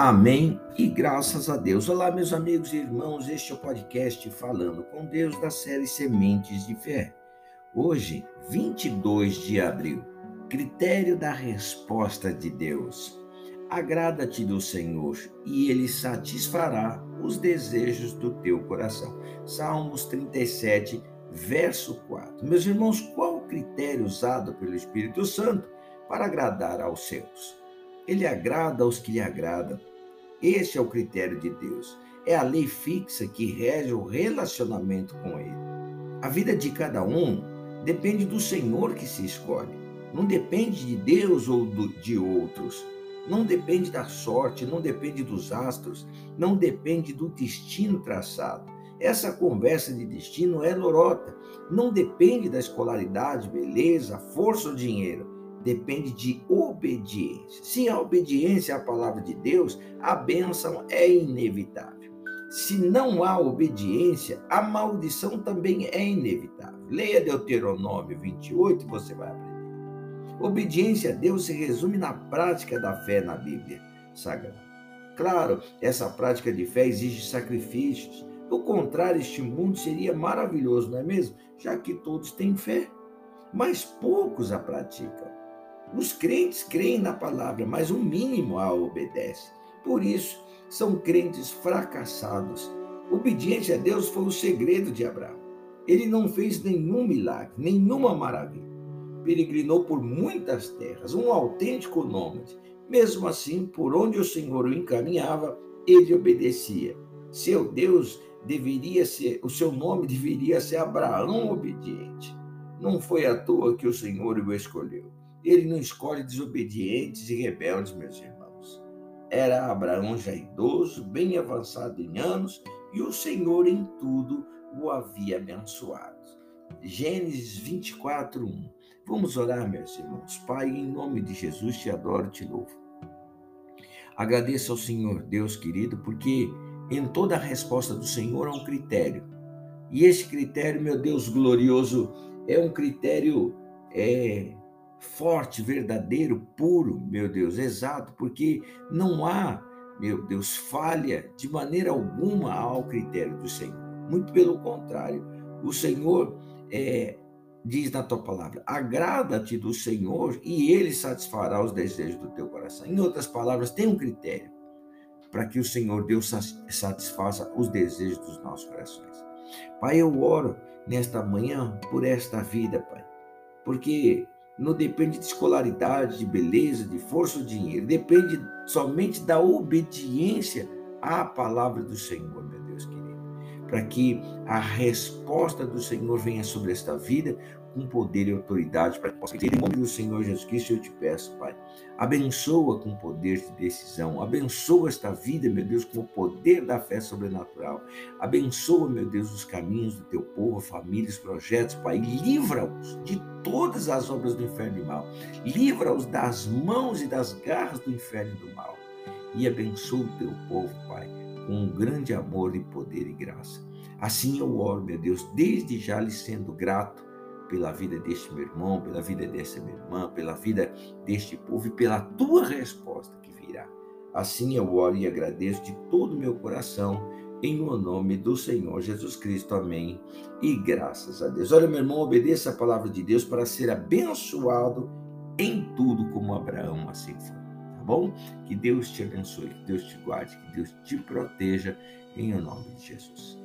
Amém e graças a Deus. Olá, meus amigos e irmãos, este é o podcast Falando com Deus da série Sementes de Fé. Hoje, 22 de abril, critério da resposta de Deus. Agrada-te do Senhor e ele satisfará os desejos do teu coração. Salmos 37, verso 4. Meus irmãos, qual o critério usado pelo Espírito Santo para agradar aos seus? Ele agrada aos que lhe agradam. Este é o critério de Deus. É a lei fixa que rege o relacionamento com Ele. A vida de cada um depende do Senhor que se escolhe. Não depende de Deus ou do, de outros. Não depende da sorte, não depende dos astros, não depende do destino traçado. Essa conversa de destino é lorota. Não depende da escolaridade, beleza, força ou dinheiro depende de obediência. Se a obediência à palavra de Deus, a bênção é inevitável. Se não há obediência, a maldição também é inevitável. Leia Deuteronômio 28 e você vai aprender. Obediência a Deus se resume na prática da fé na Bíblia Sagrada. Claro, essa prática de fé exige sacrifícios. Do contrário, este mundo seria maravilhoso, não é mesmo? Já que todos têm fé, mas poucos a praticam. Os crentes creem na palavra, mas o mínimo a obedece. Por isso, são crentes fracassados. Obediência a Deus foi o segredo de Abraão. Ele não fez nenhum milagre, nenhuma maravilha. Peregrinou por muitas terras, um autêntico nômade. Mesmo assim, por onde o Senhor o encaminhava, ele obedecia. Seu Deus deveria ser, o seu nome deveria ser Abraão obediente. Não foi à toa que o Senhor o escolheu. Ele não escolhe desobedientes e rebeldes, meus irmãos. Era Abraão já idoso, bem avançado em anos, e o Senhor em tudo o havia abençoado. Gênesis 24, 1. Vamos orar, meus irmãos. Pai, em nome de Jesus, te adoro te louvo. Agradeço ao Senhor, Deus querido, porque em toda a resposta do Senhor há um critério. E esse critério, meu Deus glorioso, é um critério é, forte, verdadeiro, puro, meu Deus, exato, porque não há, meu Deus, falha de maneira alguma ao critério do Senhor. Muito pelo contrário, o Senhor é, diz na tua palavra: agrada-te do Senhor e ele satisfará os desejos do teu coração. Em outras palavras, tem um critério para que o Senhor Deus satisfaça os desejos dos nossos corações. Pai, eu oro nesta manhã por esta vida, Pai, porque não depende de escolaridade, de beleza, de força ou dinheiro. Depende somente da obediência à palavra do Senhor, meu Deus querido. Para que a resposta do Senhor venha sobre esta vida com poder e autoridade para que possa Em nome do Senhor Jesus Cristo, eu te peço, Pai. Abençoa com poder de decisão. Abençoa esta vida, meu Deus, com o poder da fé sobrenatural. Abençoa, meu Deus, os caminhos do teu povo, famílias, projetos, Pai. Livra-os de todas as obras do inferno e mal. Livra-os das mãos e das garras do inferno e do mal. E abençoa o teu povo, Pai, com um grande amor e poder e graça. Assim eu oro, meu Deus, desde já lhe sendo grato pela vida deste meu irmão, pela vida dessa minha irmã, pela vida deste povo e pela tua resposta que virá. Assim eu oro e agradeço de todo o meu coração, em o nome do Senhor Jesus Cristo. Amém. E graças a Deus. Olha, meu irmão, obedeça a palavra de Deus para ser abençoado em tudo como Abraão assim foi. Tá bom? Que Deus te abençoe, que Deus te guarde, que Deus te proteja, em o nome de Jesus.